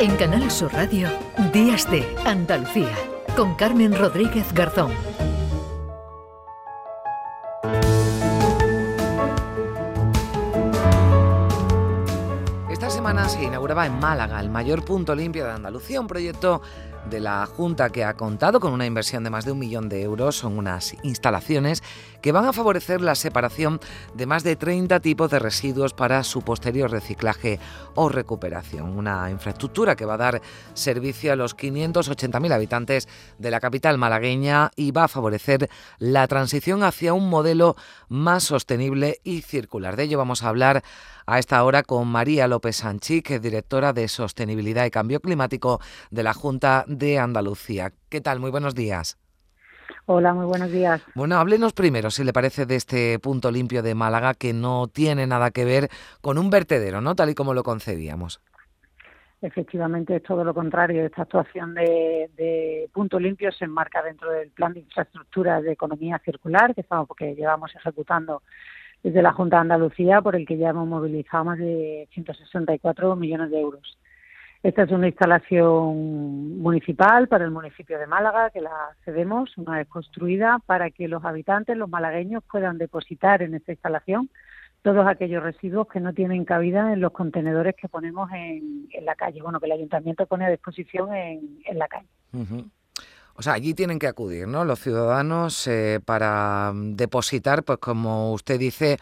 En Canal Sur Radio, Días de Andalucía, con Carmen Rodríguez Garzón. Esta semana se inauguraba en Málaga el mayor punto limpio de Andalucía, un proyecto de la Junta que ha contado con una inversión de más de un millón de euros. Son unas instalaciones que van a favorecer la separación de más de 30 tipos de residuos para su posterior reciclaje o recuperación. Una infraestructura que va a dar servicio a los 580.000 habitantes de la capital malagueña y va a favorecer la transición hacia un modelo más sostenible y circular. De ello vamos a hablar a esta hora con María López que es directora de Sostenibilidad y Cambio Climático de la Junta de Andalucía. ¿Qué tal? Muy buenos días. Hola, muy buenos días. Bueno, háblenos primero, si le parece, de este punto limpio de Málaga que no tiene nada que ver con un vertedero, ¿no? Tal y como lo concebíamos. Efectivamente, es todo lo contrario. Esta actuación de, punto limpio se enmarca dentro del plan de infraestructura de economía circular que estamos porque llevamos ejecutando desde la Junta de Andalucía, por el que ya hemos movilizado más de 164 millones de euros. Esta es una instalación municipal para el municipio de Málaga, que la cedemos una vez construida, para que los habitantes, los malagueños, puedan depositar en esta instalación todos aquellos residuos que no tienen cabida en los contenedores que ponemos en, la calle, bueno, que el ayuntamiento pone a disposición en, la calle. O sea, allí tienen que acudir, ¿no? Los ciudadanos eh, para depositar, pues como usted dice,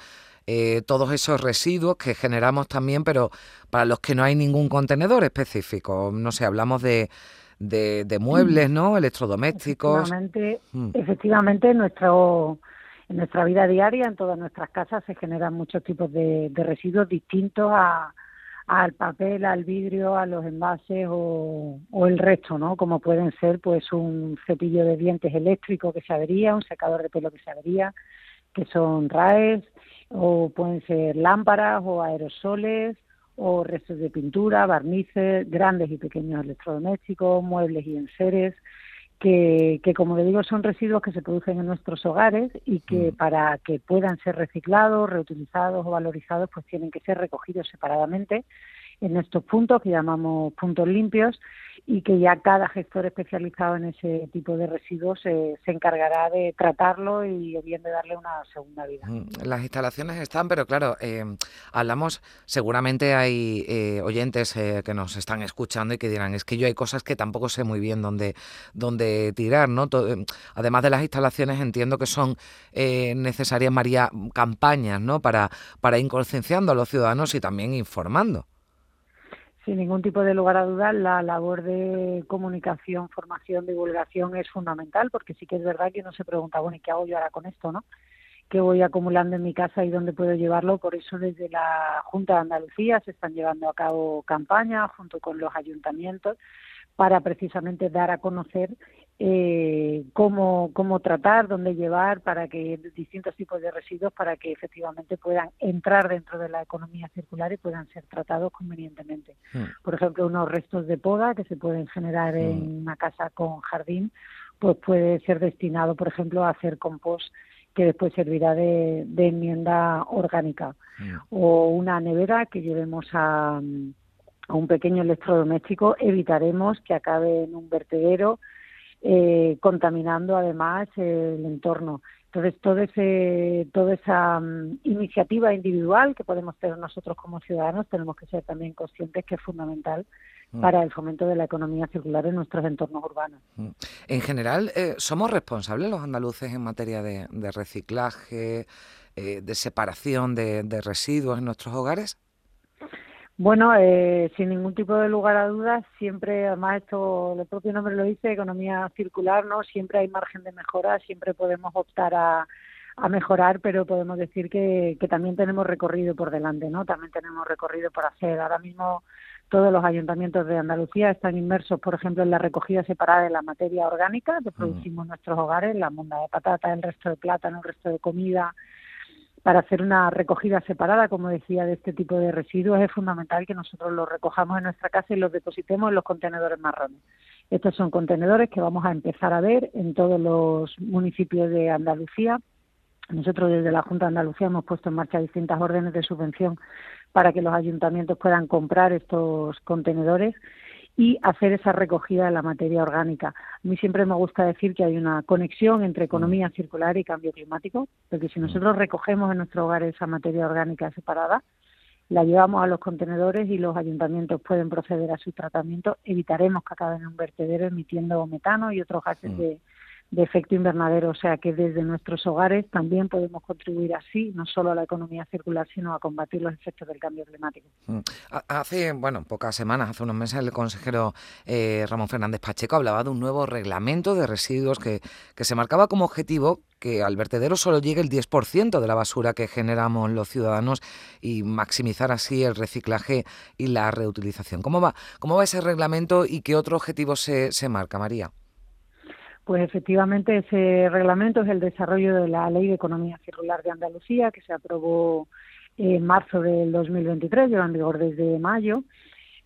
eh, todos esos residuos que generamos también, pero para los que no hay ningún contenedor específico. No sé, hablamos de, de, muebles, ¿no? Electrodomésticos. Efectivamente, mm. efectivamente nuestro, en nuestra vida diaria, en todas nuestras casas, se generan muchos tipos de, residuos distintos al papel, al vidrio, a los envases o, o, el resto, ¿no? Como pueden ser, pues, un cepillo de dientes eléctrico que se avería, un secador de pelo que se avería, que son RAES, o pueden ser lámparas o aerosoles o restos de pintura, barnices, grandes y pequeños electrodomésticos, muebles y enseres, que, que como le digo son residuos que se producen en nuestros hogares y que mm. para que puedan ser reciclados, reutilizados o valorizados, pues tienen que ser recogidos separadamente en estos puntos que llamamos puntos limpios y que ya cada gestor especializado en ese tipo de residuos se encargará de tratarlo y bien de darle una segunda vida. Mm, las instalaciones están, pero claro, eh, hablamos, seguramente hay eh, oyentes eh, que nos están escuchando y que dirán, es que yo hay cosas que tampoco sé muy bien dónde, dónde tirar, ¿no? además de las instalaciones, entiendo que son necesarias, María, campañas, ¿no? Para, para ir concienciando a los ciudadanos y también informando sin ningún tipo de lugar a dudas, la labor de comunicación, formación, divulgación es fundamental, porque sí que es verdad que uno se pregunta, bueno, ¿y qué hago yo ahora con esto, no? ¿Qué voy acumulando en mi casa y dónde puedo llevarlo? Por eso desde la Junta de Andalucía se están llevando a cabo campañas junto con los ayuntamientos para precisamente dar a conocer eh, cómo, cómo tratar, dónde llevar para que distintos tipos de residuos para que efectivamente puedan entrar dentro de la economía circular y puedan ser tratados convenientemente. Hmm. Por ejemplo, unos restos de poda que se pueden generar en hmm. una casa con jardín, pues puede ser destinado, por ejemplo, a hacer compost que después servirá de, enmienda orgánica. Hmm. O una nevera que llevemos a, a un pequeño electrodoméstico, evitaremos que acabe en un vertedero eh, contaminando además el entorno. Entonces, todo ese, toda esa mm, iniciativa individual que podemos tener nosotros como ciudadanos, tenemos que ser también conscientes que es fundamental mm. para el fomento de la economía circular en nuestros entornos urbanos. Mm. En general, eh, ¿somos responsables los andaluces en materia de, reciclaje, eh, de separación de residuos en nuestros hogares? Bueno, eh, sin ningún tipo de lugar a dudas, siempre, además esto, el propio nombre lo dice, economía circular, ¿no? Siempre hay margen de mejora, siempre podemos optar a, a mejorar, pero podemos decir que, que también tenemos recorrido por delante, ¿no? También tenemos recorrido por hacer. Ahora mismo todos los ayuntamientos de Andalucía están inmersos, por ejemplo, en la recogida separada de la materia orgánica que producimos en nuestros hogares, la monda de patata, el resto de plátano, el resto de comida, para hacer una recogida separada, como decía, de este tipo de residuos, es fundamental que nosotros los recojamos en nuestra casa y los depositemos en los contenedores marrones. Estos son contenedores que vamos a empezar a ver en todos los municipios de Andalucía. Nosotros desde la Junta de Andalucía hemos puesto en marcha distintas órdenes de subvención para que los ayuntamientos puedan comprar estos contenedores y hacer esa recogida de la materia orgánica. A mí siempre me gusta decir que hay una conexión entre economía circular y cambio climático, porque si nosotros recogemos en nuestro hogar esa materia orgánica separada, la llevamos a los contenedores y los ayuntamientos pueden proceder a su tratamiento, evitaremos que acaben en un vertedero emitiendo metano y otros gases mm. de, de efecto invernadero, o sea que desde nuestros hogares también podemos contribuir así, no solo a la economía circular, sino a combatir los efectos del cambio climático. Mm. Hace, bueno, pocas semanas, hace unos meses, el consejero eh, Ramón Fernández Pacheco hablaba de un nuevo reglamento de residuos que, que se marcaba como objetivo que al vertedero solo llegue el 10% de la basura que generamos los ciudadanos y maximizar así el reciclaje y la reutilización. ¿Cómo va, cómo va ese reglamento y qué otro objetivo se, se marca, María? Pues efectivamente ese reglamento es el desarrollo de la Ley de Economía Circular de Andalucía que se aprobó en marzo del 2023, lleva en vigor desde mayo.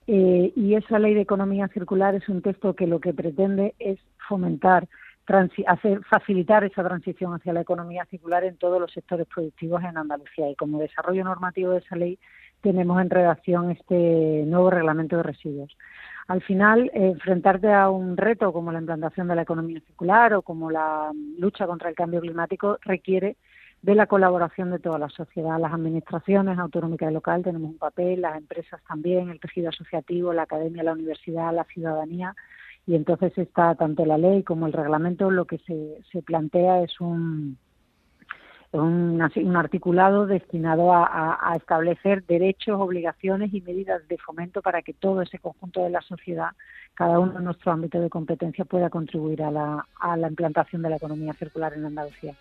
Eh, y esa Ley de Economía Circular es un texto que lo que pretende es fomentar, hacer, facilitar esa transición hacia la economía circular en todos los sectores productivos en Andalucía. Y como desarrollo normativo de esa ley tenemos en redacción este nuevo reglamento de residuos al final enfrentarte a un reto como la implantación de la economía circular o como la lucha contra el cambio climático requiere de la colaboración de toda la sociedad. Las administraciones autonómicas y local tenemos un papel, las empresas también, el tejido asociativo, la academia, la universidad, la ciudadanía. Y entonces está tanto la ley como el reglamento lo que se, se plantea es un, un, articulado destinado a, establecer derechos, obligaciones y medidas de fomento para que todo ese conjunto de la sociedad, cada uno en nuestro ámbito de competencia, pueda contribuir a la, a la implantación de la economía circular en Andalucía.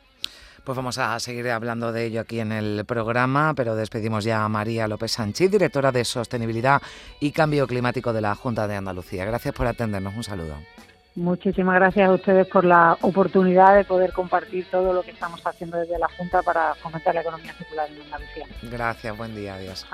Pues vamos a seguir hablando de ello aquí en el programa, pero despedimos ya a María López Sánchez, directora de Sostenibilidad y Cambio Climático de la Junta de Andalucía. Gracias por atendernos. Un saludo. Muchísimas gracias a ustedes por la oportunidad de poder compartir todo lo que estamos haciendo desde la Junta para fomentar la economía circular en Andalucía. Gracias, buen día, adiós.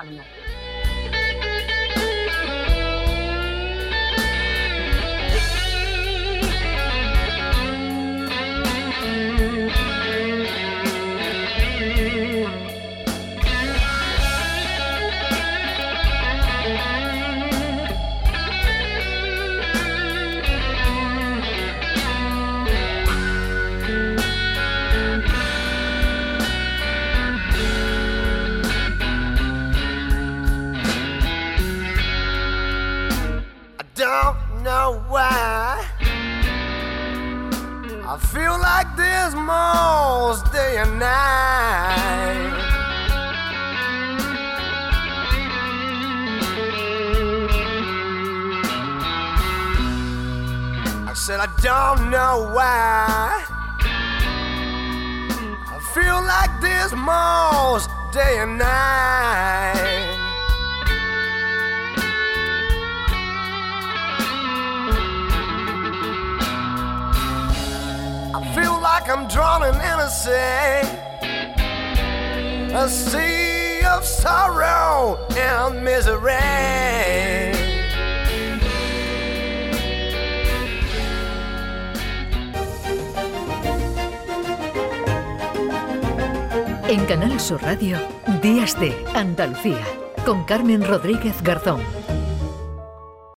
Most day and night. I said, I don't know why. I feel like this most day and night. Like I'm drowning in a sea, a sea of sorrow and misery. En Canal Sur Radio, Días de Andalucía, con Carmen Rodríguez Garzón.